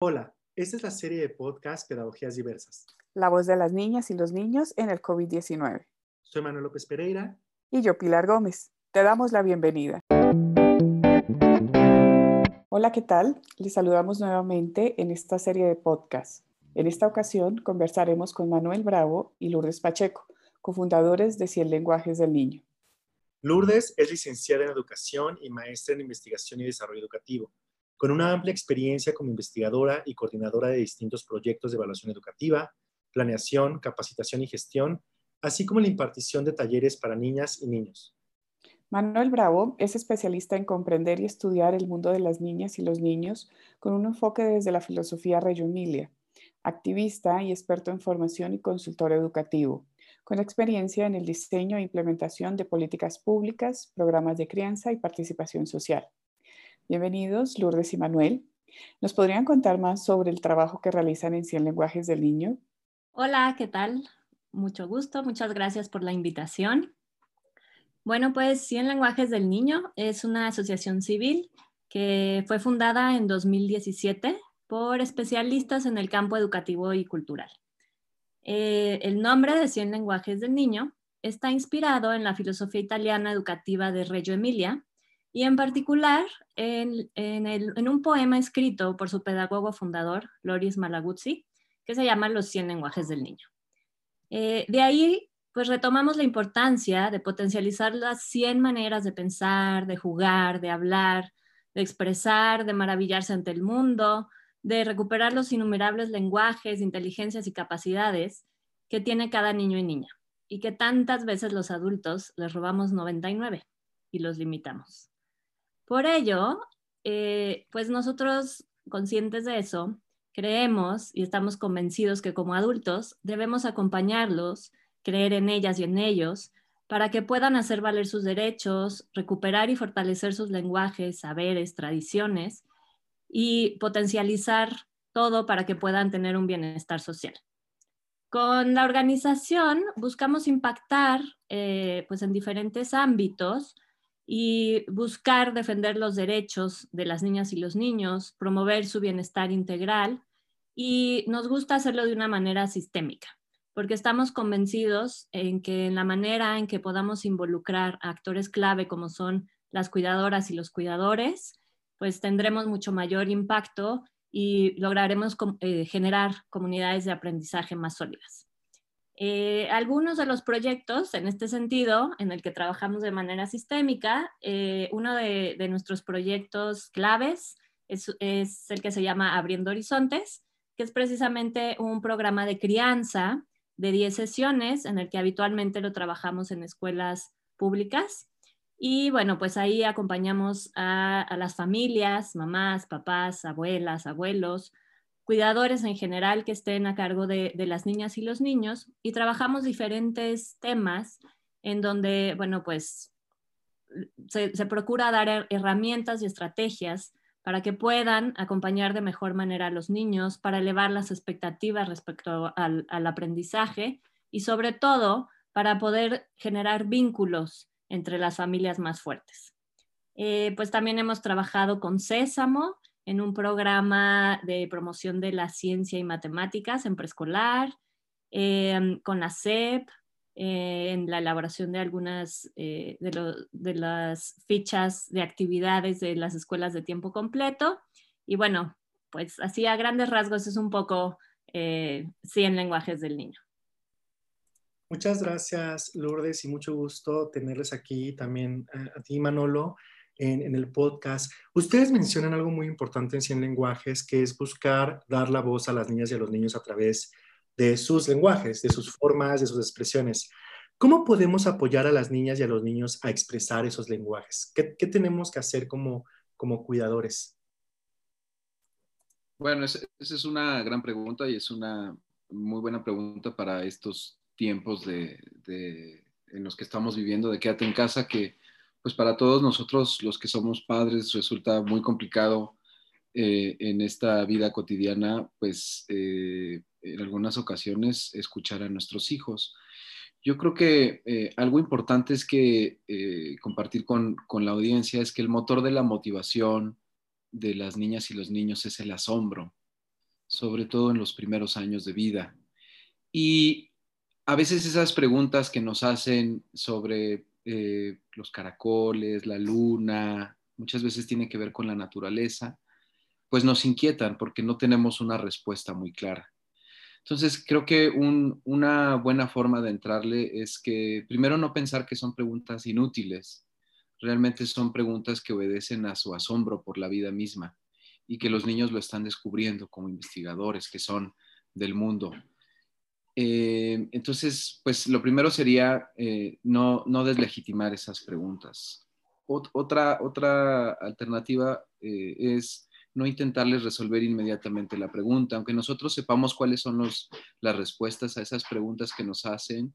Hola, esta es la serie de podcast Pedagogías Diversas. La voz de las niñas y los niños en el COVID-19. Soy Manuel López Pereira. Y yo, Pilar Gómez. Te damos la bienvenida. Hola, ¿qué tal? Les saludamos nuevamente en esta serie de podcast. En esta ocasión conversaremos con Manuel Bravo y Lourdes Pacheco, cofundadores de 100 Lenguajes del Niño. Lourdes es licenciada en Educación y maestra en Investigación y Desarrollo Educativo, con una amplia experiencia como investigadora y coordinadora de distintos proyectos de evaluación educativa, planeación, capacitación y gestión, así como la impartición de talleres para niñas y niños. Manuel Bravo es especialista en comprender y estudiar el mundo de las niñas y los niños con un enfoque desde la filosofía Reggio Emilia, activista y experto en formación y consultor educativo, con experiencia en el diseño e implementación de políticas públicas, programas de crianza y participación social. Bienvenidos, Lourdes y Manuel. ¿Nos podrían contar más sobre el trabajo que realizan en 100 lenguajes del niño? Hola, ¿qué tal? Mucho gusto, muchas gracias por la invitación. Bueno, pues 100 lenguajes del niño es una asociación civil que fue fundada en 2017 por especialistas en el campo educativo y cultural. Eh, el nombre de 100 lenguajes del niño está inspirado en la filosofía italiana educativa de Reggio Emilia y en particular en, un poema escrito por su pedagogo fundador, Loris Malaguzzi, que se llama Los 100 lenguajes del niño. Eh, de ahí pues retomamos la importancia de potencializar las 100 maneras de pensar, de jugar, de hablar, de expresar, de maravillarse ante el mundo, de recuperar los innumerables lenguajes, inteligencias y capacidades que tiene cada niño y niña, y que tantas veces los adultos les robamos 99 y los limitamos. Por ello, eh, pues nosotros, conscientes de eso, creemos y estamos convencidos que como adultos debemos acompañarlos creer en ellas y en ellos, para que puedan hacer valer sus derechos, recuperar y fortalecer sus lenguajes, saberes, tradiciones y potencializar todo para que puedan tener un bienestar social. Con la organización buscamos impactar eh, pues en diferentes ámbitos y buscar defender los derechos de las niñas y los niños, promover su bienestar integral y nos gusta hacerlo de una manera sistémica porque estamos convencidos en que en la manera en que podamos involucrar a actores clave como son las cuidadoras y los cuidadores, pues tendremos mucho mayor impacto y lograremos eh, generar comunidades de aprendizaje más sólidas. Eh, algunos de los proyectos en este sentido, en el que trabajamos de manera sistémica, eh, uno de, nuestros proyectos claves es, el que se llama Abriendo Horizontes, que es precisamente un programa de crianza de 10 sesiones en el que habitualmente lo trabajamos en escuelas públicas. Y bueno, pues ahí acompañamos a, las familias, mamás, papás, abuelas, abuelos, cuidadores en general que estén a cargo de, las niñas y los niños y trabajamos diferentes temas en donde, bueno, pues se, procura dar herramientas y estrategias para que puedan acompañar de mejor manera a los niños, para elevar las expectativas respecto al, aprendizaje y sobre todo para poder generar vínculos entre las familias más fuertes. Eh, pues también hemos trabajado con Sésamo en un programa de promoción de la ciencia y matemáticas en preescolar, eh, con la SEP, eh, en la elaboración de algunas eh, de, las fichas de actividades de las escuelas de tiempo completo. Y bueno, pues así a grandes rasgos es un poco eh, 100 lenguajes del niño. Muchas gracias, Lourdes, y mucho gusto tenerles aquí también a, ti, Manolo, en, el podcast. Ustedes mencionan algo muy importante en 100 lenguajes, que es buscar dar la voz a las niñas y a los niños a través de de sus lenguajes, de sus formas, de sus expresiones. ¿Cómo podemos apoyar a las niñas y a los niños a expresar esos lenguajes? ¿Qué, tenemos que hacer como, como cuidadores? Bueno, esa es una gran pregunta y es una muy buena pregunta para estos tiempos de, en los que estamos viviendo de quédate en casa, que pues para todos nosotros los que somos padres resulta muy complicado eh, en esta vida cotidiana, pues eh, en algunas ocasiones escuchar a nuestros hijos. Yo creo que eh, algo importante es que compartir con, la audiencia es que el motor de la motivación de las niñas y los niños es el asombro. sobre todo en los primeros años de vida. Y a veces esas preguntas que nos hacen sobre eh, los caracoles, la luna, muchas veces tienen que ver con la naturaleza, pues nos inquietan porque no tenemos una respuesta muy clara. Entonces, creo que una buena forma de entrarle es que primero no pensar que son preguntas inútiles, realmente son preguntas que obedecen a su asombro por la vida misma y que los niños lo están descubriendo como investigadores que son del mundo. Eh, entonces, pues lo primero sería eh, no, deslegitimar esas preguntas. otra, alternativa eh, es no intentarles resolver inmediatamente la pregunta, aunque nosotros sepamos cuáles son las respuestas a esas preguntas que nos hacen,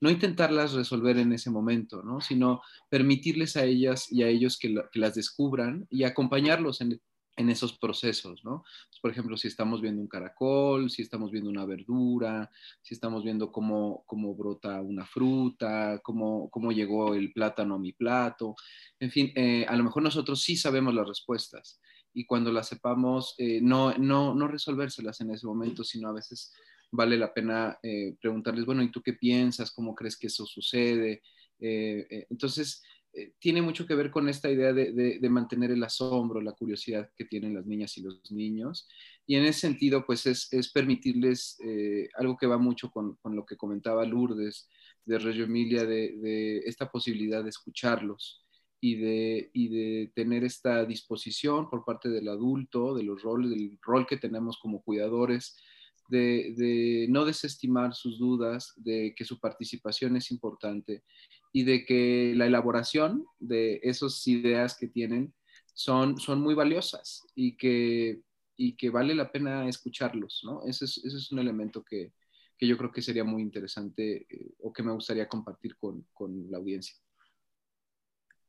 no intentarlas resolver en ese momento, ¿no? sino permitirles a ellas y a ellos que, que las descubran y acompañarlos en, en esos procesos, ¿no? Por ejemplo, si estamos viendo un caracol, si estamos viendo una verdura, si estamos viendo cómo, cómo brota una fruta, cómo, cómo llegó el plátano a mi plato, en fin, eh, a lo mejor nosotros sí sabemos las respuestas y cuando las sepamos, eh, no, no, no resolvérselas en ese momento, sino a veces vale la pena eh, preguntarles, bueno, ¿y tú qué piensas? ¿Cómo crees que eso sucede? entonces, eh, tiene mucho que ver con esta idea de, mantener el asombro, la curiosidad que tienen las niñas y los niños. Y en ese sentido, pues es, permitirles eh, algo que va mucho con, lo que comentaba Lourdes de Reggio Emilia, de, esta posibilidad de escucharlos y de, y de tener esta disposición por parte del adulto, de los roles, del rol que tenemos como cuidadores, de, no desestimar sus dudas, de que su participación es importante y de que la elaboración de esas ideas que tienen son, son muy valiosas y que, y que vale la pena escucharlos, ¿no? Ese es, ese es un elemento que, que, yo creo que sería muy interesante eh, o que me gustaría compartir con, con la audiencia.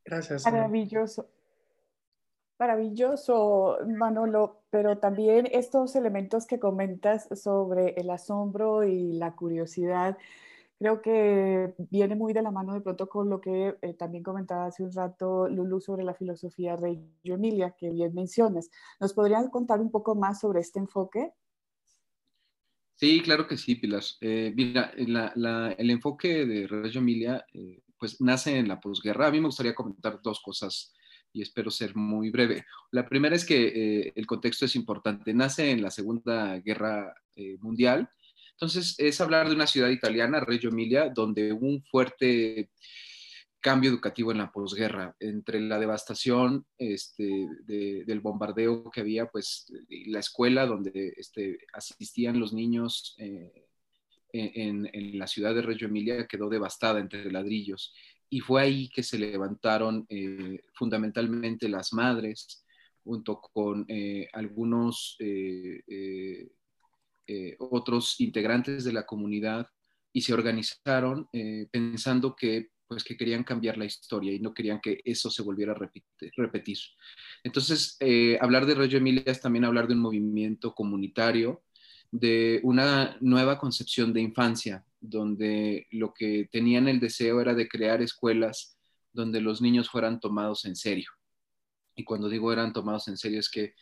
Gracias. Maravilloso. Maravilloso, Manolo, pero también estos elementos que comentas sobre el asombro y la curiosidad, creo que viene muy de la mano de pronto con lo que eh, también comentaba hace un rato Lulu sobre la filosofía Reggio Emilia, que bien mencionas. ¿Nos podrías contar un poco más sobre este enfoque? Sí, claro que sí, Pilar. Eh, mira, el enfoque de Reggio Emilia eh, pues nace en la posguerra. A mí me gustaría comentar dos cosas y espero ser muy breve. La primera es que eh, el contexto es importante. Nace en la Segunda Guerra eh, Mundial. Entonces, es hablar de una ciudad italiana, Reggio Emilia, donde hubo un fuerte cambio educativo en la posguerra, entre la devastación este, del bombardeo que había, pues la escuela donde este, asistían los niños eh, en, en, la ciudad de Reggio Emilia quedó devastada entre ladrillos. Y fue ahí que se levantaron eh, fundamentalmente las madres, junto con eh, algunos eh, otros integrantes de la comunidad, y se organizaron pensando que, pues, que querían cambiar la historia y no querían que eso se volviera a repetir. Entonces, hablar de Reggio Emilia es también hablar de un movimiento comunitario, de una nueva concepción de infancia, donde lo que tenían el deseo era de crear escuelas donde los niños fueran tomados en serio. Y cuando digo eran tomados en serio es que eh,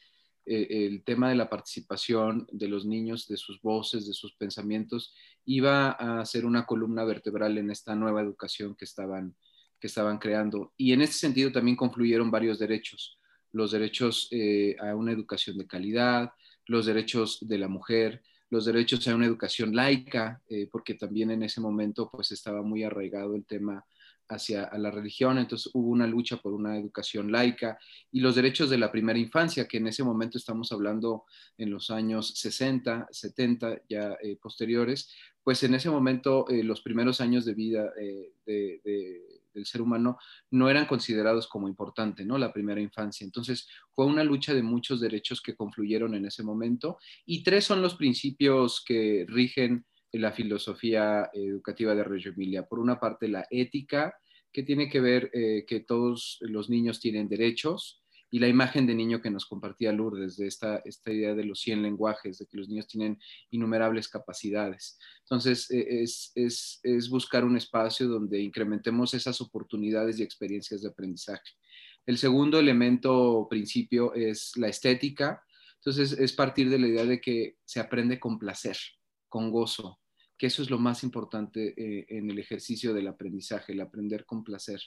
el tema de la participación de los niños, de sus voces, de sus pensamientos, iba a ser una columna vertebral en esta nueva educación que estaban, que estaban creando. Y en ese sentido también confluyeron varios derechos, los derechos eh, a una educación de calidad, los derechos de la mujer, los derechos a una educación laica, eh, porque también en ese momento pues estaba muy arraigado el tema hacia la religión, entonces hubo una lucha por una educación laica y los derechos de la primera infancia, que en ese momento estamos hablando en los años 60, 70, ya eh, posteriores, pues en ese momento eh, los primeros años de vida de del ser humano no eran considerados como importante, ¿no? La primera infancia. Entonces, fue una lucha de muchos derechos que confluyeron en ese momento y tres son los principios que rigen la filosofía educativa de Reggio Emilia. Por una parte, la ética, que tiene que ver eh, que todos los niños tienen derechos, y la imagen de niño que nos compartía Lourdes, de esta, esta idea de los 100 lenguajes, de que los niños tienen innumerables capacidades. Entonces, e, es, es, es buscar un espacio donde incrementemos esas oportunidades y experiencias de aprendizaje. El segundo elemento principio es la estética. Entonces es partir de la idea de que se aprende con placer, con gozo, que eso es lo más importante eh, en el ejercicio del aprendizaje, el aprender con placer.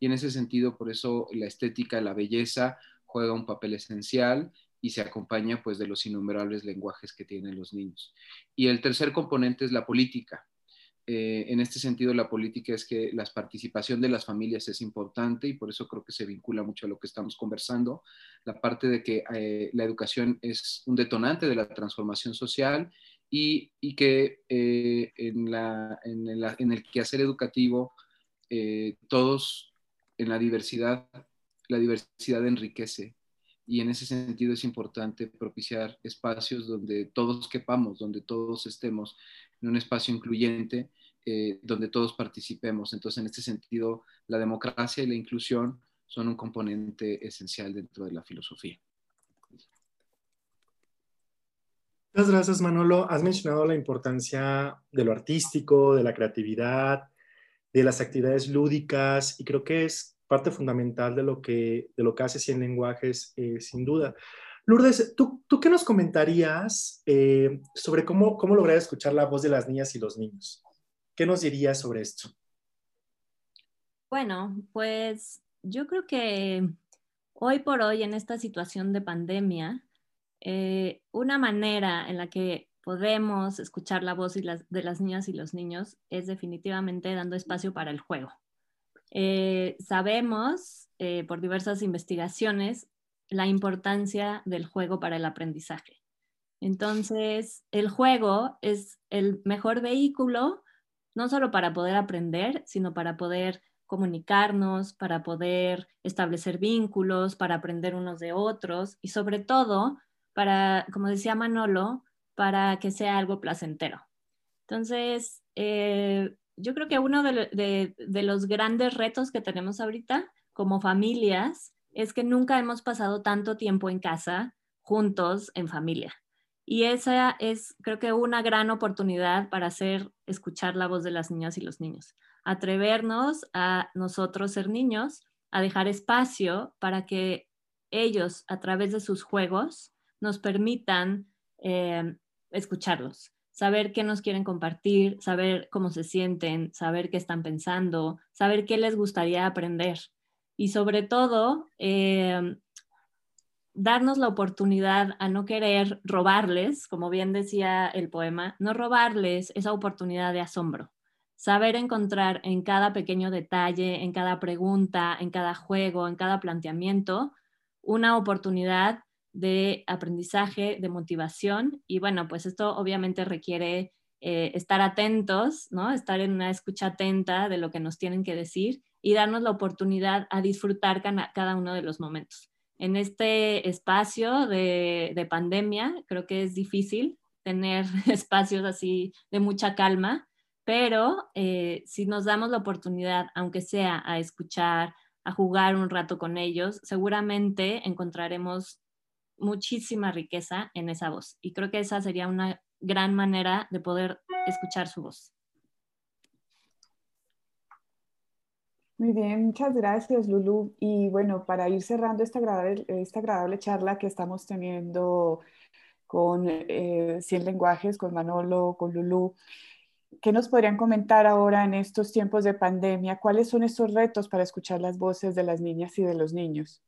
Y en ese sentido, por eso la estética, la belleza juega un papel esencial y se acompaña pues de los innumerables lenguajes que tienen los niños. Y el tercer componente es la política. Eh, en este sentido, la política es que la participación de las familias es importante y por eso creo que se vincula mucho a lo que estamos conversando, la parte de que eh, la educación es un detonante de la transformación social y, que eh, en, la, en, el, quehacer educativo todos en la diversidad, la diversidad enriquece y en ese sentido es importante propiciar espacios donde todos quepamos, donde todos estemos en un espacio incluyente, eh, donde todos participemos. Entonces, en este sentido, la democracia y la inclusión son un componente esencial dentro de la filosofía. Muchas gracias, Manolo. Has mencionado la importancia de lo artístico, de la creatividad, de las actividades lúdicas, y creo que es parte fundamental de lo que, de lo que hace Cien Lenguajes, eh, sin duda. Lourdes, ¿tú, ¿tú, qué nos comentarías eh, sobre cómo, cómo lograr escuchar la voz de las niñas y los niños? ¿Qué nos dirías sobre esto? Bueno, pues yo creo que hoy por hoy, en esta situación de pandemia, eh, una manera en la que podemos escuchar la voz de las niñas y los niños es definitivamente dando espacio para el juego. Eh, sabemos eh, por diversas investigaciones la importancia del juego para el aprendizaje. Entonces, el juego es el mejor vehículo, no solo para poder aprender, sino para poder comunicarnos, para poder establecer vínculos, para aprender unos de otros y sobre todo para, como decía Manolo, para que sea algo placentero. Entonces, eh, yo creo que uno de, los grandes retos que tenemos ahorita como familias es que nunca hemos pasado tanto tiempo en casa juntos en familia. Y esa es, creo que, una gran oportunidad para hacer escuchar la voz de las niñas y los niños. Atrevernos a nosotros ser niños, a dejar espacio para que ellos, a través de sus juegos, nos permitan eh, escucharlos saber qué nos quieren compartir, saber cómo se sienten, saber qué están pensando, saber qué les gustaría aprender. Y sobre todo, em, darnos la oportunidad a no querer robarles, como bien decía el poema, no robarles esa oportunidad de asombro. Saber encontrar en cada pequeño detalle, en cada pregunta, en cada juego, en cada planteamiento, una oportunidad de aprendizaje, de motivación. Y bueno, pues esto obviamente requiere eh, estar atentos, ¿no? Estar en una escucha atenta de lo que nos tienen que decir y darnos la oportunidad a disfrutar cada uno de los momentos. En este espacio de, pandemia, creo que es difícil tener espacios así de mucha calma, pero eh, si nos damos la oportunidad, aunque sea a escuchar, a jugar un rato con ellos, seguramente encontraremos muchísima riqueza en esa voz. Y creo que esa sería una gran manera de poder escuchar su voz. Muy bien, muchas gracias Lulu. Y bueno, para ir cerrando esta agradable, esta agradable charla que estamos teniendo con eh, 100 lenguajes, con Manolo, con Lulu, ¿qué nos podrían comentar ahora en estos tiempos de pandemia? ¿Cuáles son estos retos para escuchar las voces de las niñas y de los niños?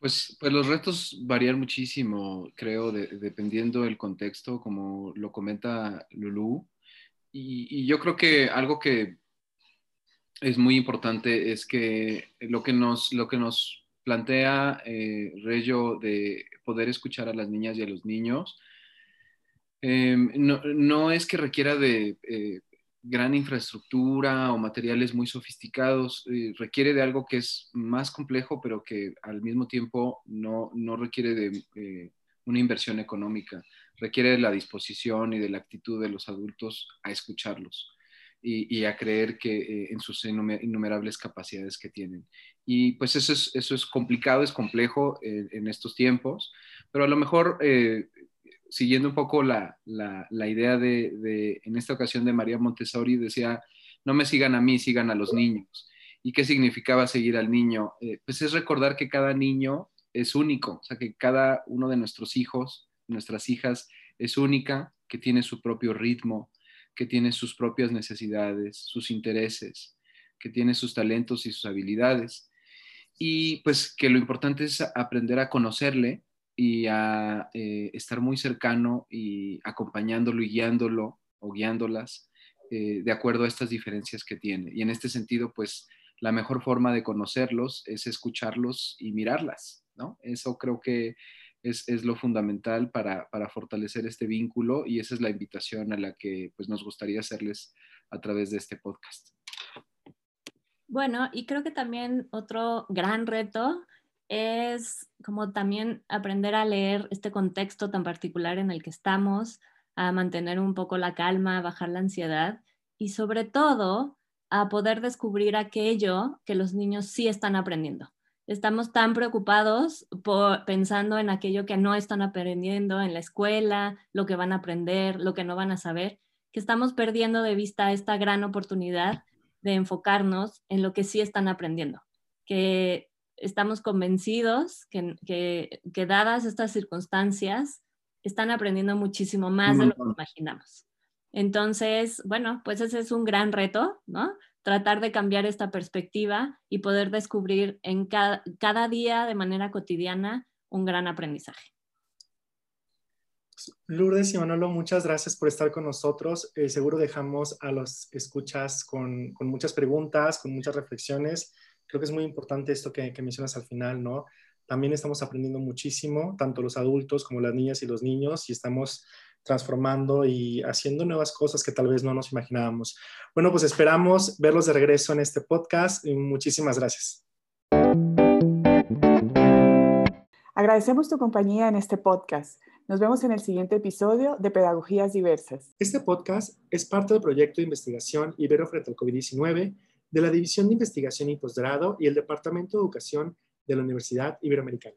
Pues, pues los retos varían muchísimo, creo, dependiendo del contexto, como lo comenta Lulu. Y, yo creo que algo que es muy importante es que lo que nos, lo que nos plantea eh, Reyo de poder escuchar a las niñas y a los niños, eh, no, es que requiera de eh, gran infraestructura o materiales muy sofisticados, eh, requiere de algo que es más complejo, pero que al mismo tiempo no, requiere de eh, una inversión económica, requiere de la disposición y de la actitud de los adultos a escucharlos y, a creer que eh, en sus innumerables capacidades que tienen. Y pues eso es, eso es complicado, es complejo en estos tiempos, pero a lo mejor siguiendo un poco la, idea de, en esta ocasión de María Montessori, decía, no me sigan a mí, sigan a los niños. ¿Y qué significaba seguir al niño? Eh, pues es recordar que cada niño es único, o sea, que cada uno de nuestros hijos, nuestras hijas, es única, que tiene su propio ritmo, que tiene sus propias necesidades, sus intereses, que tiene sus talentos y sus habilidades. Y pues que lo importante es aprender a conocerle y a eh, estar muy cercano y acompañándolo y guiándolo o guiándolas eh, de acuerdo a estas diferencias que tiene. Y en este sentido, pues la mejor forma de conocerlos es escucharlos y mirarlas, ¿no? Eso creo que es, lo fundamental para, fortalecer este vínculo y esa es la invitación a la que pues, nos gustaría hacerles a través de este podcast. Bueno, y creo que también otro gran reto es como también aprender a leer este contexto tan particular en el que estamos, a mantener un poco la calma, a bajar la ansiedad y sobre todo a poder descubrir aquello que los niños sí están aprendiendo. Estamos tan preocupados por, pensando en aquello que no están aprendiendo en la escuela, lo que van a aprender, lo que no van a saber, que estamos perdiendo de vista esta gran oportunidad de enfocarnos en lo que sí están aprendiendo, que estamos convencidos que, que, dadas estas circunstancias, están aprendiendo muchísimo más de lo que imaginamos. Entonces, bueno, pues ese es un gran reto, ¿no? tratar de cambiar esta perspectiva y poder descubrir en cada, día de manera cotidiana un gran aprendizaje. Lourdes y Manolo, muchas gracias por estar con nosotros. Eh, seguro dejamos a los escuchas con, muchas preguntas, con muchas reflexiones. Creo que es muy importante esto que, que mencionas al final, ¿no? También estamos aprendiendo muchísimo, tanto los adultos como las niñas y los niños, y estamos transformando y haciendo nuevas cosas que tal vez no nos imaginábamos. Bueno, pues esperamos verlos de regreso en este podcast y muchísimas gracias. Agradecemos tu compañía en este podcast. Nos vemos en el siguiente episodio de Pedagogías Diversas. Este podcast es parte del proyecto de investigación Ibero frente al COVID-19 de la División de Investigación y Posgrado y el Departamento de Educación de la Universidad Iberoamericana.